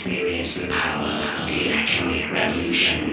experience the power of the electronic revolution.